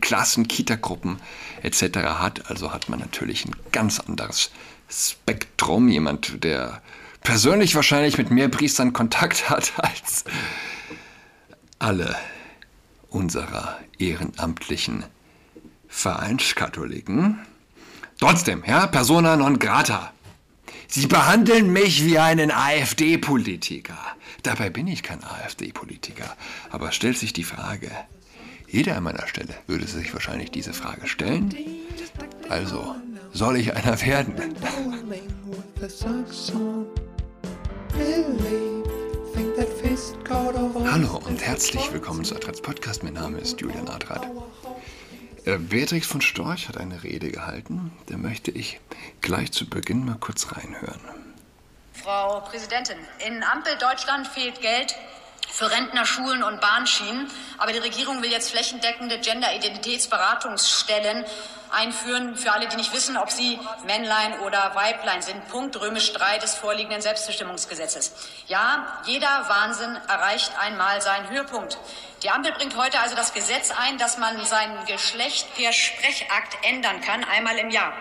Klassen, Kitagruppen etc. hat. Also hat man natürlich ein ganz anderes Spektrum. Jemand, der persönlich wahrscheinlich mit mehr Priestern Kontakt hat als alle unserer ehrenamtlichen Vereinskatholiken. Trotzdem, ja, persona non grata. Sie behandeln mich wie einen AfD-Politiker. Dabei bin ich kein AfD-Politiker. Aber stellt sich die Frage, jeder an meiner Stelle würde sich wahrscheinlich diese Frage stellen. Also, soll ich einer werden? Hallo und herzlich willkommen zu Adrats Podcast. Mein Name ist Julian Adrat. Äh, Beatrix von Storch hat eine Rede gehalten. Da möchte ich gleich zu Beginn mal kurz reinhören. Frau Präsidentin, in Ampel Deutschland fehlt Geld für Rentner, Schulen und Bahnschienen. Aber die Regierung will jetzt flächendeckende Gender-Identitätsberatungsstellen einführen für alle, die nicht wissen, ob sie Männlein oder Weiblein sind. Punkt römisch 3 des vorliegenden Selbstbestimmungsgesetzes. Ja, jeder Wahnsinn erreicht einmal seinen Höhepunkt. Die Ampel bringt heute also das Gesetz ein, dass man sein Geschlecht per Sprechakt ändern kann, einmal im Jahr.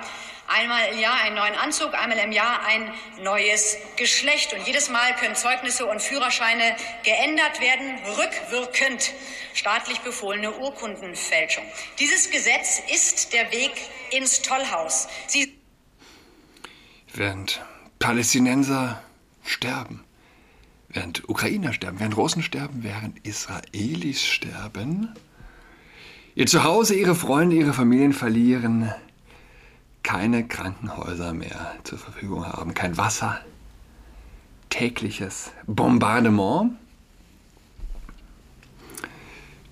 Einmal im Jahr einen neuen Anzug, einmal im Jahr ein neues Geschlecht. Und jedes Mal können Zeugnisse und Führerscheine geändert werden, rückwirkend. Staatlich befohlene Urkundenfälschung. Dieses Gesetz ist der Weg ins Tollhaus. Sie während Palästinenser sterben, während Ukrainer sterben, während Russen sterben, während Israelis sterben, ihr Zuhause, ihre Freunde, ihre Familien verlieren, keine Krankenhäuser mehr zur Verfügung haben, kein Wasser, tägliches Bombardement,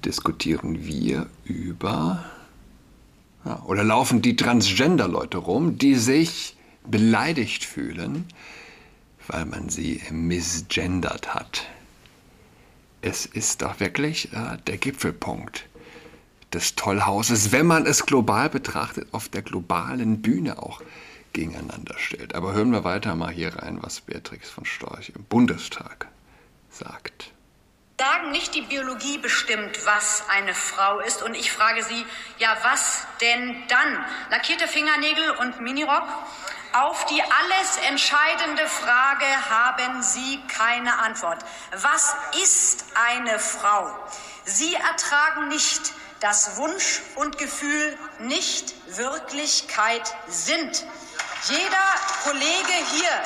diskutieren wir über ja, oder laufen die Transgender-Leute rum, die sich beleidigt fühlen, weil man sie misgendert hat. Es ist doch wirklich äh, der Gipfelpunkt des Tollhauses, wenn man es global betrachtet, auf der globalen Bühne auch gegeneinander stellt. Aber hören wir weiter mal hier rein, was Beatrix von Storch im Bundestag sagt. Sagen nicht, die Biologie bestimmt, was eine Frau ist. Und ich frage Sie, ja, was denn dann? Lackierte Fingernägel und Minirock? Auf die alles entscheidende Frage haben Sie keine Antwort. Was ist eine Frau? Sie ertragen nicht, dass Wunsch und Gefühl nicht Wirklichkeit sind. Jeder Kollege hier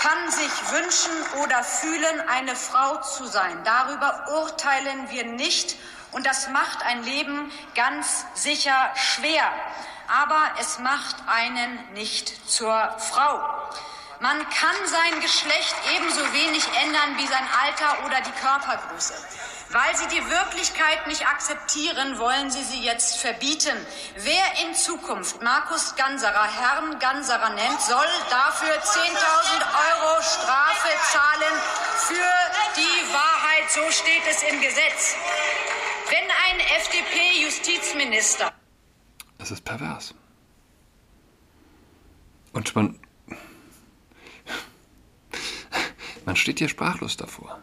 kann sich wünschen oder fühlen, eine Frau zu sein. Darüber urteilen wir nicht und das macht ein Leben ganz sicher schwer. Aber es macht einen nicht zur Frau. Man kann sein Geschlecht ebenso wenig ändern wie sein Alter oder die Körpergröße. Weil sie die Wirklichkeit nicht akzeptieren, wollen sie sie jetzt verbieten. Wer in Zukunft Markus Ganserer Herrn Ganserer nennt, soll dafür 10.000 Euro Strafe zahlen für die Wahrheit. So steht es im Gesetz. Wenn ein FDP-Justizminister. Es ist pervers. Und man. Man steht hier sprachlos davor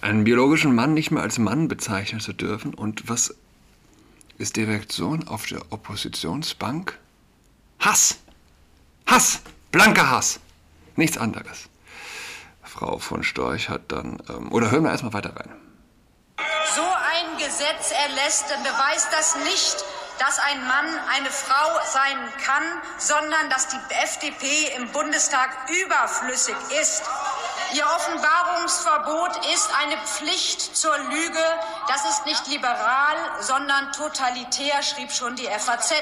einen biologischen Mann nicht mehr als Mann bezeichnen zu dürfen. Und was ist die Reaktion auf der Oppositionsbank? Hass! Hass! Blanker Hass! Nichts anderes. Frau von Storch hat dann, ähm, oder hören wir erstmal weiter rein. So ein Gesetz erlässt, beweist das nicht, dass ein Mann eine Frau sein kann, sondern dass die FDP im Bundestag überflüssig ist. Ihr Offenbarungsverbot ist eine Pflicht zur Lüge. Das ist nicht liberal, sondern totalitär, schrieb schon die FAZ.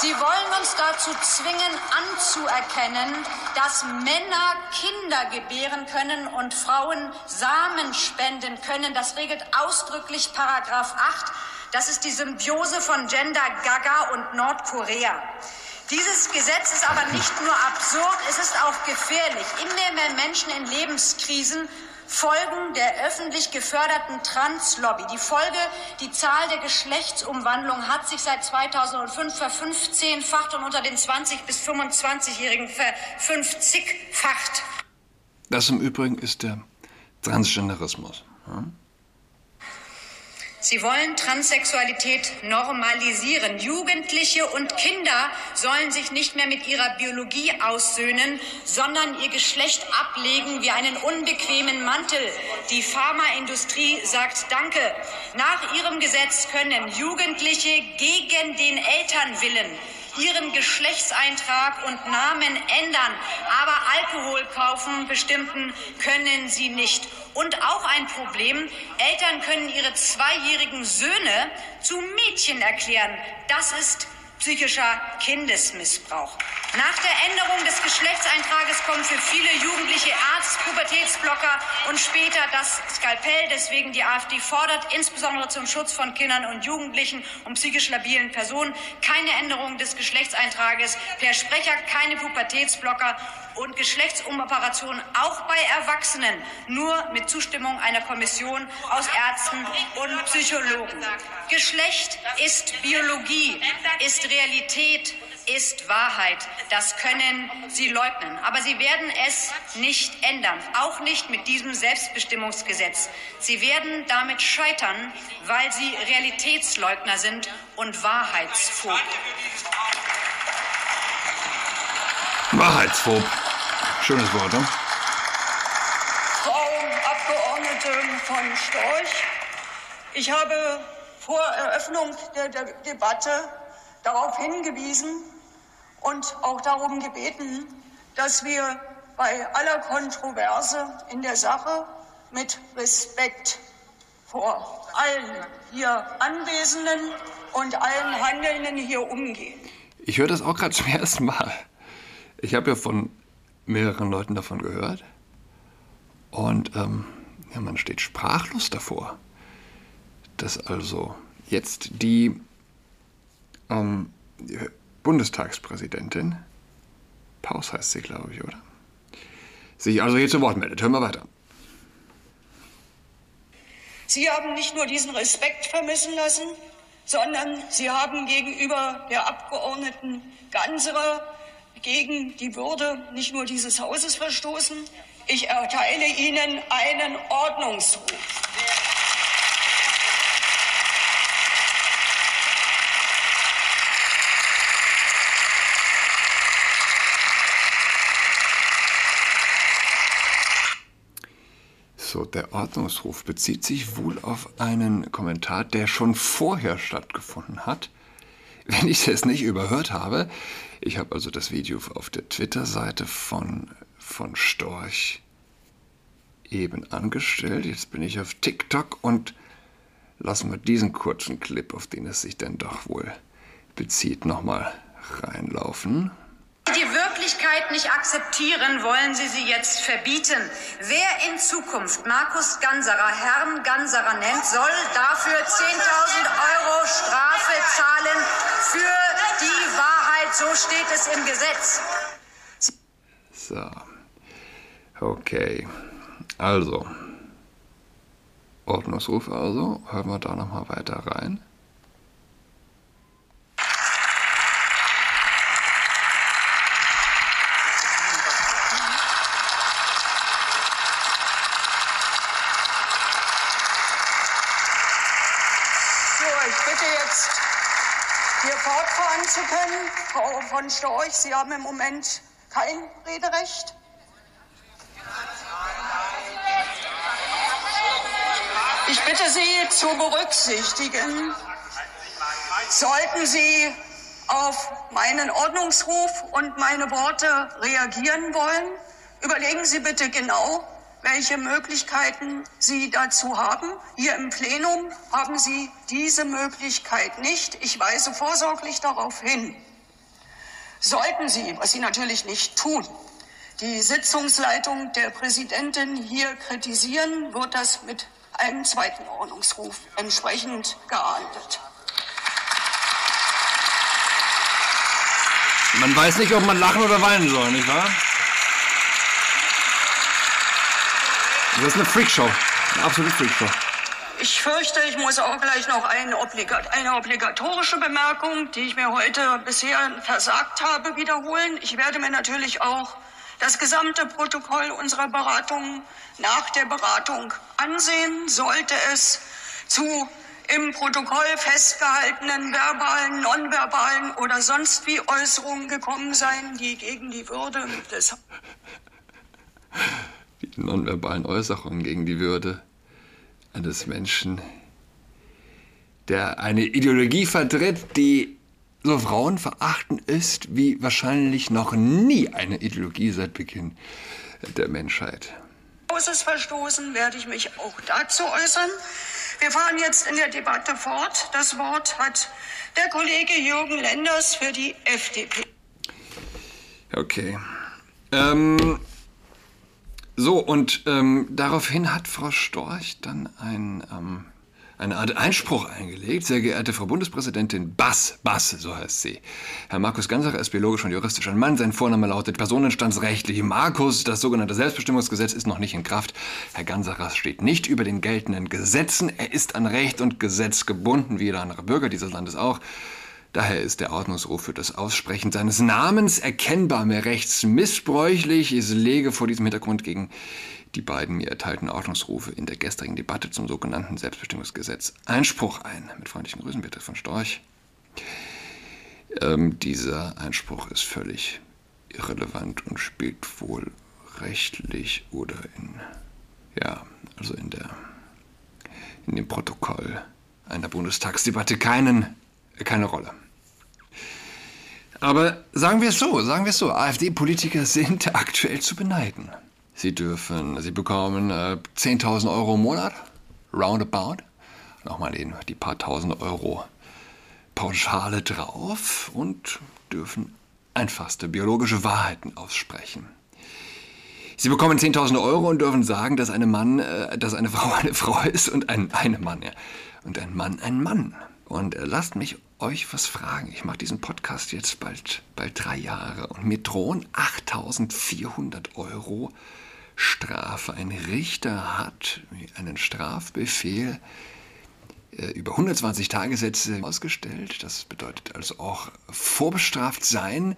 Sie wollen uns dazu zwingen, anzuerkennen, dass Männer Kinder gebären können und Frauen Samen spenden können. Das regelt ausdrücklich Paragraph 8. Das ist die Symbiose von Gender Gaga und Nordkorea. Dieses Gesetz ist aber nicht nur absurd, es ist auch gefährlich. Immer mehr Menschen in Lebenskrisen folgen der öffentlich geförderten Translobby. Die Folge, die Zahl der Geschlechtsumwandlungen hat sich seit 2005 verfünfzehnfacht und unter den 20- bis 25-Jährigen verfünfzigfacht. Das im Übrigen ist der Transgenderismus. Hm? Sie wollen Transsexualität normalisieren. Jugendliche und Kinder sollen sich nicht mehr mit ihrer Biologie aussöhnen, sondern ihr Geschlecht ablegen wie einen unbequemen Mantel. Die Pharmaindustrie sagt Danke. Nach ihrem Gesetz können Jugendliche gegen den Elternwillen ihren Geschlechtseintrag und Namen ändern, aber Alkohol kaufen bestimmten können sie nicht. Und auch ein Problem, Eltern können ihre zweijährigen Söhne zu Mädchen erklären. Das ist psychischer Kindesmissbrauch. Nach der Änderung des Geschlechtseintrages kommen für viele Jugendliche Arzt, Pubertätsblocker und später das Skalpell. Deswegen die AfD fordert insbesondere zum Schutz von Kindern und Jugendlichen und psychisch labilen Personen keine Änderung des Geschlechtseintrages per Sprecher, keine Pubertätsblocker und Geschlechtsumoperationen auch bei Erwachsenen nur mit Zustimmung einer Kommission aus Ärzten und Psychologen. Geschlecht ist Biologie, ist Realität, ist Wahrheit. Das können Sie leugnen. Aber Sie werden es nicht ändern, auch nicht mit diesem Selbstbestimmungsgesetz. Sie werden damit scheitern, weil Sie Realitätsleugner sind und Wahrheitsphob. Wahrheitsphob. Schönes Wort, ne? Frau Abgeordnete von Storch, ich habe vor Eröffnung der, der Debatte darauf hingewiesen und auch darum gebeten, dass wir bei aller Kontroverse in der Sache mit Respekt vor allen hier Anwesenden und allen Handelnden hier umgehen. Ich höre das auch gerade zum ersten Mal. Ich habe ja von mehreren Leuten davon gehört. Und ähm, ja, man steht sprachlos davor, dass also jetzt die ähm, Bundestagspräsidentin, Paus heißt sie, glaube ich, oder? Sich also hier zu Wort meldet. Hören wir weiter. Sie haben nicht nur diesen Respekt vermissen lassen, sondern Sie haben gegenüber der Abgeordneten Ganserer gegen die Würde nicht nur dieses Hauses verstoßen. Ich erteile Ihnen einen Ordnungsruf. So, der Ordnungsruf bezieht sich wohl auf einen Kommentar, der schon vorher stattgefunden hat. Wenn ich es nicht überhört habe, ich habe also das Video auf der Twitter-Seite von, von Storch eben angestellt. Jetzt bin ich auf TikTok und lassen wir diesen kurzen Clip, auf den es sich denn doch wohl bezieht, nochmal reinlaufen Wirklichkeit nicht akzeptieren, wollen Sie sie jetzt verbieten. Wer in Zukunft Markus Ganserer Herrn Ganserer nennt, soll dafür 10.000 Euro Strafe zahlen für die Wahrheit. So steht es im Gesetz. So. Okay. Also. Ordnungsruf also. Hören wir da nochmal weiter rein. zu können. Frau von Storch, Sie haben im Moment kein Rederecht. Ich bitte Sie zu berücksichtigen, sollten Sie auf meinen Ordnungsruf und meine Worte reagieren wollen, überlegen Sie bitte genau, welche Möglichkeiten Sie dazu haben. Hier im Plenum haben Sie diese Möglichkeit nicht. Ich weise vorsorglich darauf hin. Sollten Sie, was Sie natürlich nicht tun, die Sitzungsleitung der Präsidentin hier kritisieren, wird das mit einem zweiten Ordnungsruf entsprechend geahndet. Man weiß nicht, ob man lachen oder weinen soll, nicht wahr? Das ist eine Freakshow. Eine absolute Freakshow. Ich fürchte, ich muss auch gleich noch eine, Obligat eine obligatorische Bemerkung, die ich mir heute bisher versagt habe, wiederholen. Ich werde mir natürlich auch das gesamte Protokoll unserer Beratungen nach der Beratung ansehen. Sollte es zu im Protokoll festgehaltenen verbalen, nonverbalen oder sonst wie Äußerungen gekommen sein, die gegen die Würde des die nonverbalen Äußerungen gegen die Würde eines Menschen, der eine Ideologie vertritt, die so frauenverachtend ist wie wahrscheinlich noch nie eine Ideologie seit Beginn der Menschheit. Großes verstoßen, werde ich mich auch dazu äußern. Wir fahren jetzt in der Debatte fort. Das Wort hat der Kollege Jürgen Lenders für die FDP. Okay. Ähm, so, und ähm, daraufhin hat Frau Storch dann ein, ähm, eine Art Einspruch eingelegt. Sehr geehrte Frau Bundespräsidentin Bass, Bass, so heißt sie. Herr Markus Gansacher ist biologisch und juristisch ein Mann. Sein Vorname lautet personenstandsrechtlich Markus. Das sogenannte Selbstbestimmungsgesetz ist noch nicht in Kraft. Herr Gansacher steht nicht über den geltenden Gesetzen. Er ist an Recht und Gesetz gebunden, wie jeder andere Bürger dieses Landes auch. Daher ist der Ordnungsruf für das Aussprechen seines Namens erkennbar mehr rechtsmissbräuchlich. Ich lege vor diesem Hintergrund gegen die beiden mir erteilten Ordnungsrufe in der gestrigen Debatte zum sogenannten Selbstbestimmungsgesetz Einspruch ein. Mit freundlichen Grüßen bitte von Storch. Ähm, dieser Einspruch ist völlig irrelevant und spielt wohl rechtlich oder in, ja, also in der, in dem Protokoll einer Bundestagsdebatte keinen, keine Rolle. Aber sagen wir es so, sagen wir es so, AfD-Politiker sind aktuell zu beneiden. Sie dürfen, Sie bekommen äh, 10.000 Euro im Monat, roundabout, nochmal die paar tausend Euro Pauschale drauf und dürfen einfachste biologische Wahrheiten aussprechen. Sie bekommen 10.000 Euro und dürfen sagen, dass, eine Mann, äh, dass eine Frau eine Frau ist und ein eine Mann, ja. Und ein Mann ein Mann. Und äh, lasst mich euch was fragen. Ich mache diesen Podcast jetzt bald, bald drei Jahre und mir drohen 8.400 Euro Strafe. Ein Richter hat einen Strafbefehl äh, über 120 Tagessätze ausgestellt. Das bedeutet also auch vorbestraft sein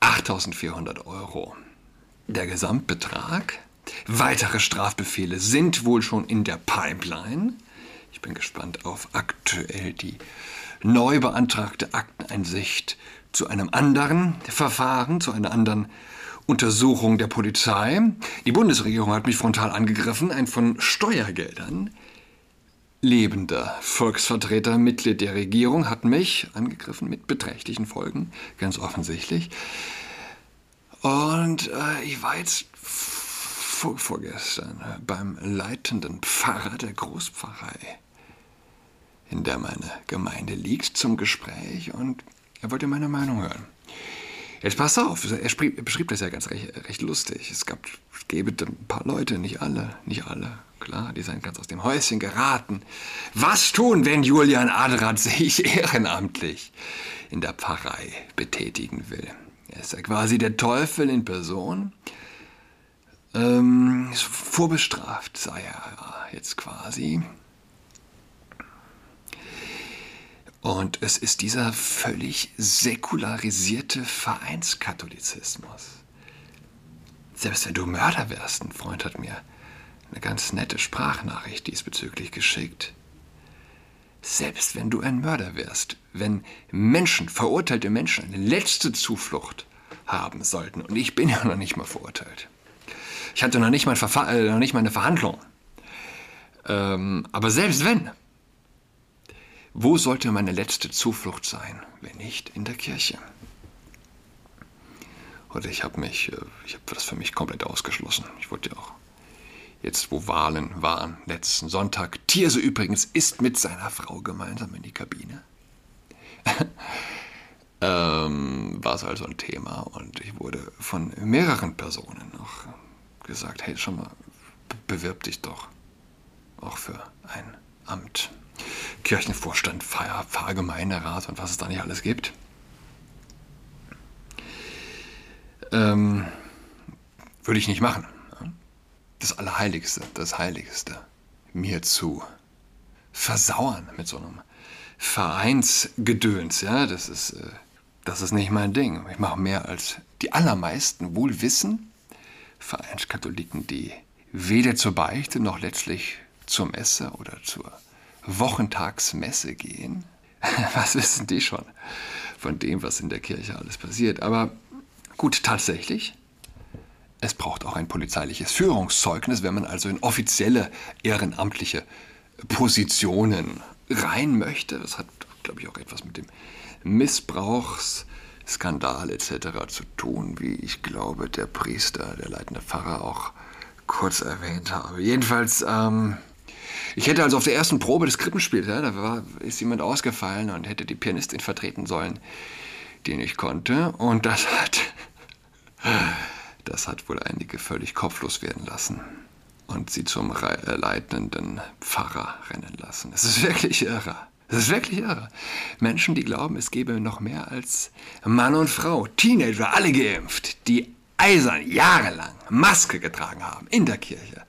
8.400 Euro. Der Gesamtbetrag. Weitere Strafbefehle sind wohl schon in der Pipeline. Ich bin gespannt auf aktuell die neu beantragte Akteneinsicht zu einem anderen Verfahren, zu einer anderen Untersuchung der Polizei. Die Bundesregierung hat mich frontal angegriffen. Ein von Steuergeldern lebender Volksvertreter, Mitglied der Regierung, hat mich angegriffen mit beträchtlichen Folgen, ganz offensichtlich. Und äh, ich war jetzt vor, vorgestern äh, beim leitenden Pfarrer der Großpfarrei, in der meine Gemeinde liegt, zum Gespräch und er wollte meine Meinung hören. Jetzt pass auf, er beschrieb das ja ganz recht, recht lustig. Es gab, es gäbe ein paar Leute, nicht alle, nicht alle, klar, die seien ganz aus dem Häuschen geraten. Was tun, wenn Julian Adrat sich ehrenamtlich in der Pfarrei betätigen will? Er ist ja quasi der Teufel in Person. Ähm, vorbestraft sei er jetzt quasi. Und es ist dieser völlig säkularisierte Vereinskatholizismus. Selbst wenn du Mörder wärst, ein Freund hat mir eine ganz nette Sprachnachricht diesbezüglich geschickt. Selbst wenn du ein Mörder wärst, wenn Menschen, verurteilte Menschen, eine letzte Zuflucht haben sollten, und ich bin ja noch nicht mal verurteilt. Ich hatte noch nicht mal, äh, noch nicht mal eine Verhandlung. Ähm, aber selbst wenn, wo sollte meine letzte Zuflucht sein, wenn nicht in der Kirche? Oder ich habe mich, äh, ich habe das für mich komplett ausgeschlossen. Ich wollte ja auch jetzt, wo Wahlen waren, letzten Sonntag. Tierse übrigens ist mit seiner Frau gemeinsam in die Kabine. ähm, war es also ein Thema und ich wurde von mehreren Personen noch gesagt, hey, schon mal, bewirb dich doch auch für ein Amt. Kirchenvorstand, Pfarr, Pfarrgemeinderat und was es da nicht alles gibt. Ähm, würde ich nicht machen. Das Allerheiligste, das Heiligste, mir zu versauern mit so einem Vereinsgedöns, ja, das ist, äh, das ist nicht mein Ding. Ich mache mehr als die allermeisten wohl wissen, Vereinskatholiken, die weder zur Beichte noch letztlich zur Messe oder zur Wochentagsmesse gehen. Was wissen die schon von dem, was in der Kirche alles passiert? Aber gut, tatsächlich, es braucht auch ein polizeiliches Führungszeugnis, wenn man also in offizielle ehrenamtliche Positionen rein möchte. Das hat, glaube ich, auch etwas mit dem Missbrauchsskandal etc. zu tun, wie ich glaube, der Priester, der leitende Pfarrer auch kurz erwähnt habe. Jedenfalls, ähm, ich hätte also auf der ersten Probe des Krippenspiels, ja, da war, ist jemand ausgefallen und hätte die Pianistin vertreten sollen, die nicht konnte. Und das hat, das hat wohl einige völlig kopflos werden lassen und sie zum äh, leitenden Pfarrer rennen lassen. Es ist wirklich irre. Es ist wirklich irre. Menschen, die glauben, es gäbe noch mehr als Mann und Frau, Teenager, alle geimpft, die eisern jahrelang Maske getragen haben in der Kirche.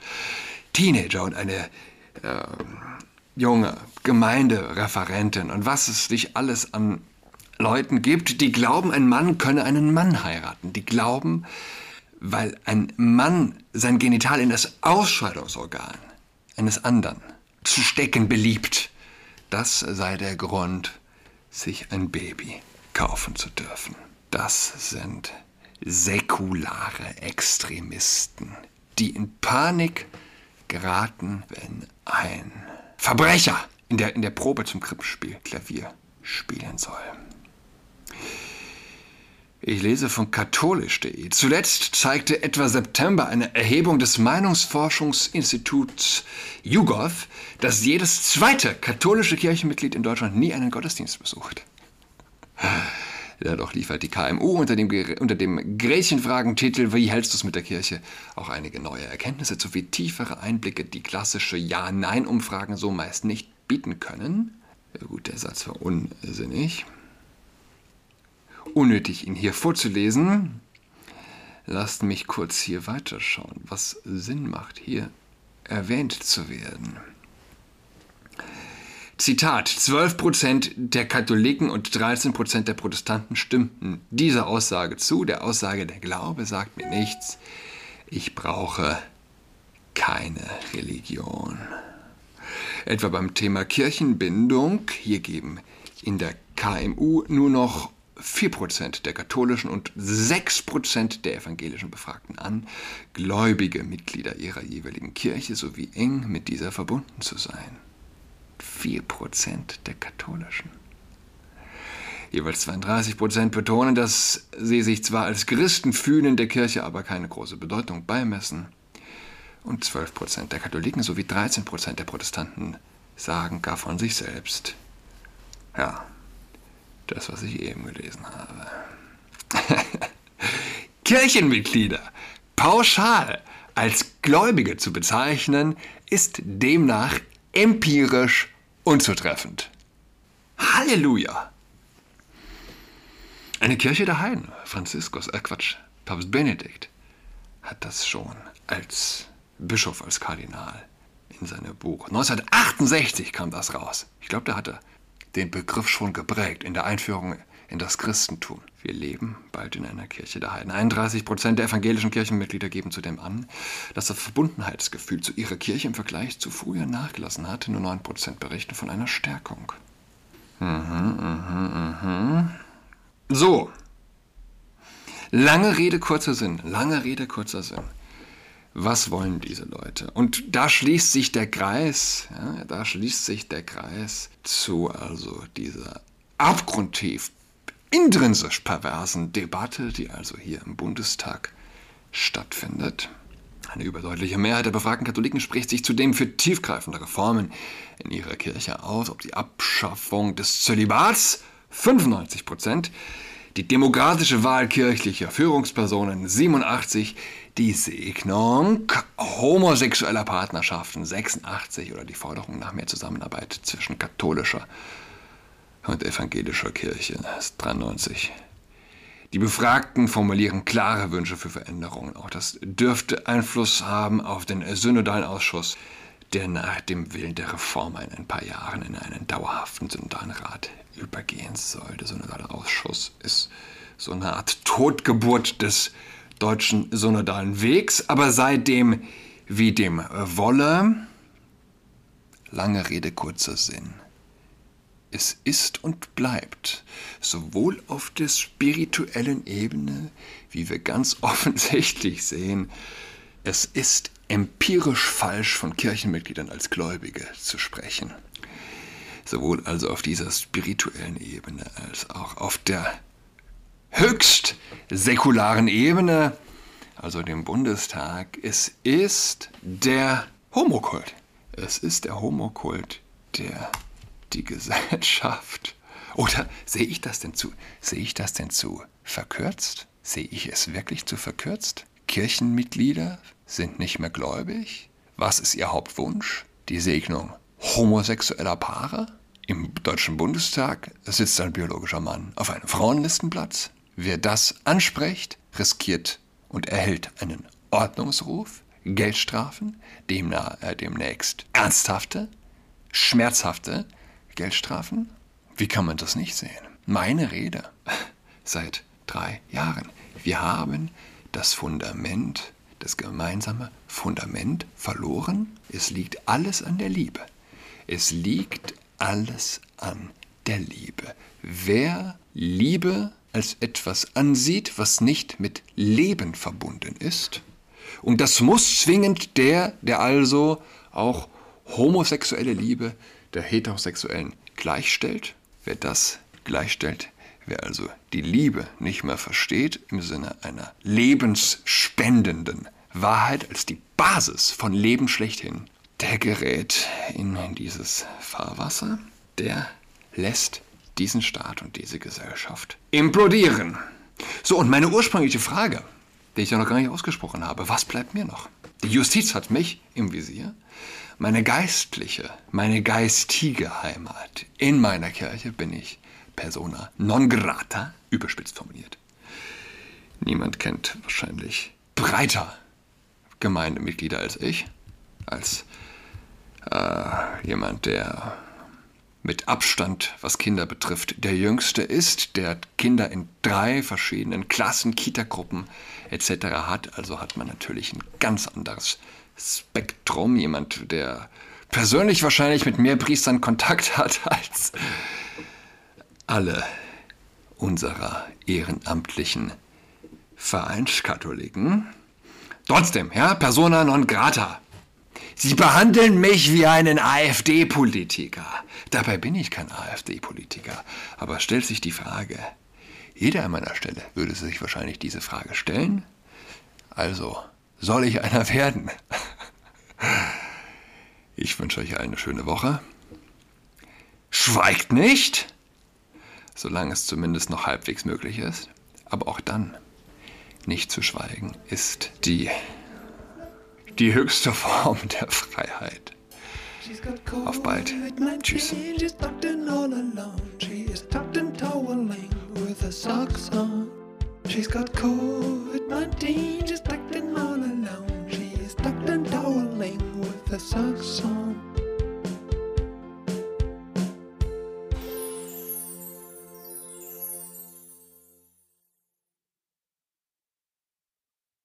Teenager und eine äh, junge Gemeindereferentin und was es nicht alles an Leuten gibt, die glauben, ein Mann könne einen Mann heiraten. Die glauben, weil ein Mann sein Genital in das Ausscheidungsorgan eines anderen zu stecken beliebt, das sei der Grund, sich ein Baby kaufen zu dürfen. Das sind säkulare Extremisten, die in Panik geraten, wenn ein Verbrecher in der, in der Probe zum Krippenspiel Klavier spielen soll. Ich lese von katholisch.de. Zuletzt zeigte etwa September eine Erhebung des Meinungsforschungsinstituts YouGov, dass jedes zweite katholische Kirchenmitglied in Deutschland nie einen Gottesdienst besucht. Ja, doch liefert die KMU unter dem, unter dem Gretchenfragentitel Wie hältst du es mit der Kirche? auch einige neue Erkenntnisse sowie tiefere Einblicke, die klassische Ja-Nein-Umfragen so meist nicht bieten können. Ja, gut, der Satz war unsinnig unnötig, ihn hier vorzulesen. Lasst mich kurz hier weiterschauen, was Sinn macht, hier erwähnt zu werden. Zitat, 12% der Katholiken und 13% der Protestanten stimmten dieser Aussage zu. Der Aussage, der Glaube sagt mir nichts. Ich brauche keine Religion. Etwa beim Thema Kirchenbindung, hier geben in der KMU nur noch 4% der katholischen und 6% der evangelischen Befragten an, gläubige Mitglieder ihrer jeweiligen Kirche sowie eng mit dieser verbunden zu sein. 4% der katholischen. Jeweils 32% betonen, dass sie sich zwar als Christen fühlen, der Kirche aber keine große Bedeutung beimessen. Und 12% der Katholiken sowie 13% der Protestanten sagen gar von sich selbst. Ja, das, was ich eben gelesen habe. Kirchenmitglieder pauschal als Gläubige zu bezeichnen, ist demnach empirisch unzutreffend. Halleluja! Eine Kirche der Heiden, Franziskus, äh Quatsch, Papst Benedikt, hat das schon als Bischof, als Kardinal in seinem Buch. 1968 kam das raus. Ich glaube, da hatte den Begriff schon geprägt in der Einführung in das Christentum. Wir leben bald in einer Kirche der Heiden. 31 Prozent der evangelischen Kirchenmitglieder geben zudem an, dass das Verbundenheitsgefühl zu ihrer Kirche im Vergleich zu früher nachgelassen hat. Nur 9 Prozent berichten von einer Stärkung. Mhm, mhm, mhm. So. Lange Rede, kurzer Sinn. Lange Rede, kurzer Sinn was wollen diese Leute? Und da schließt sich der Kreis, ja, da schließt sich der Kreis zu also dieser abgrundtief intrinsisch perversen Debatte, die also hier im Bundestag stattfindet. Eine überdeutliche Mehrheit der befragten Katholiken spricht sich zudem für tiefgreifende Reformen in ihrer Kirche aus, ob die Abschaffung des Zölibats 95 Prozent, die demokratische Wahl kirchlicher Führungspersonen 87, die Segnung homosexueller Partnerschaften 86 oder die Forderung nach mehr Zusammenarbeit zwischen katholischer und evangelischer Kirche 93. Die Befragten formulieren klare Wünsche für Veränderungen. Auch das dürfte Einfluss haben auf den Synodalen Ausschuss, der nach dem Willen der Reformer in ein paar Jahren in einen dauerhaften Synodalen Rat übergehen soll. Der Synodale Ausschuss ist so eine Art Totgeburt des deutschen synodalen Wegs, aber seitdem wie dem wolle, Lange Rede, kurzer Sinn. Es ist und bleibt, sowohl auf der spirituellen Ebene, wie wir ganz offensichtlich sehen, es ist empirisch falsch von Kirchenmitgliedern als Gläubige zu sprechen. Sowohl also auf dieser spirituellen Ebene als auch auf der höchst säkularen Ebene, also dem Bundestag. Es ist der Homokult. Es ist der Homokult, der die Gesellschaft. Oder sehe ich das denn zu? Sehe ich das denn zu verkürzt? Sehe ich es wirklich zu verkürzt? Kirchenmitglieder sind nicht mehr gläubig? Was ist ihr Hauptwunsch? Die Segnung homosexueller Paare? Im Deutschen Bundestag sitzt ein biologischer Mann auf einem Frauenlistenplatz. Wer das anspricht, riskiert und erhält einen Ordnungsruf, Geldstrafen, demnach, äh, demnächst ernsthafte, schmerzhafte Geldstrafen? Wie kann man das nicht sehen? Meine Rede seit drei Jahren. Wir haben das Fundament, das gemeinsame Fundament verloren. Es liegt alles an der Liebe. Es liegt alles an der Liebe. Wer Liebe als etwas ansieht, was nicht mit Leben verbunden ist, und das muss zwingend der, der also auch homosexuelle Liebe der heterosexuellen gleichstellt. Wer das gleichstellt, wer also die Liebe nicht mehr versteht im Sinne einer lebensspendenden Wahrheit als die Basis von Leben schlechthin, der gerät in dieses Fahrwasser, der lässt diesen Staat und diese Gesellschaft implodieren. So, und meine ursprüngliche Frage, die ich ja noch gar nicht ausgesprochen habe, was bleibt mir noch? Die Justiz hat mich im Visier meine geistliche, meine geistige Heimat. In meiner Kirche bin ich persona non grata, überspitzt formuliert. Niemand kennt wahrscheinlich breiter Gemeindemitglieder als ich, als äh, jemand, der mit Abstand, was Kinder betrifft, der jüngste ist, der Kinder in drei verschiedenen Klassen, Kitagruppen etc. hat. Also hat man natürlich ein ganz anderes Spektrum, jemand, der persönlich wahrscheinlich mit mehr Priestern Kontakt hat als alle unserer ehrenamtlichen Vereinskatholiken. Trotzdem, ja, persona non grata. Sie behandeln mich wie einen AfD-Politiker. Dabei bin ich kein AfD-Politiker. Aber stellt sich die Frage, jeder an meiner Stelle würde sich wahrscheinlich diese Frage stellen. Also, soll ich einer werden? Ich wünsche euch eine schöne Woche. Schweigt nicht, solange es zumindest noch halbwegs möglich ist. Aber auch dann, nicht zu schweigen, ist die, die höchste Form der Freiheit. Auf bald. Tschüss. She's got COVID-19, she's tucked in all alone. She is tucked and toweling with a socks on.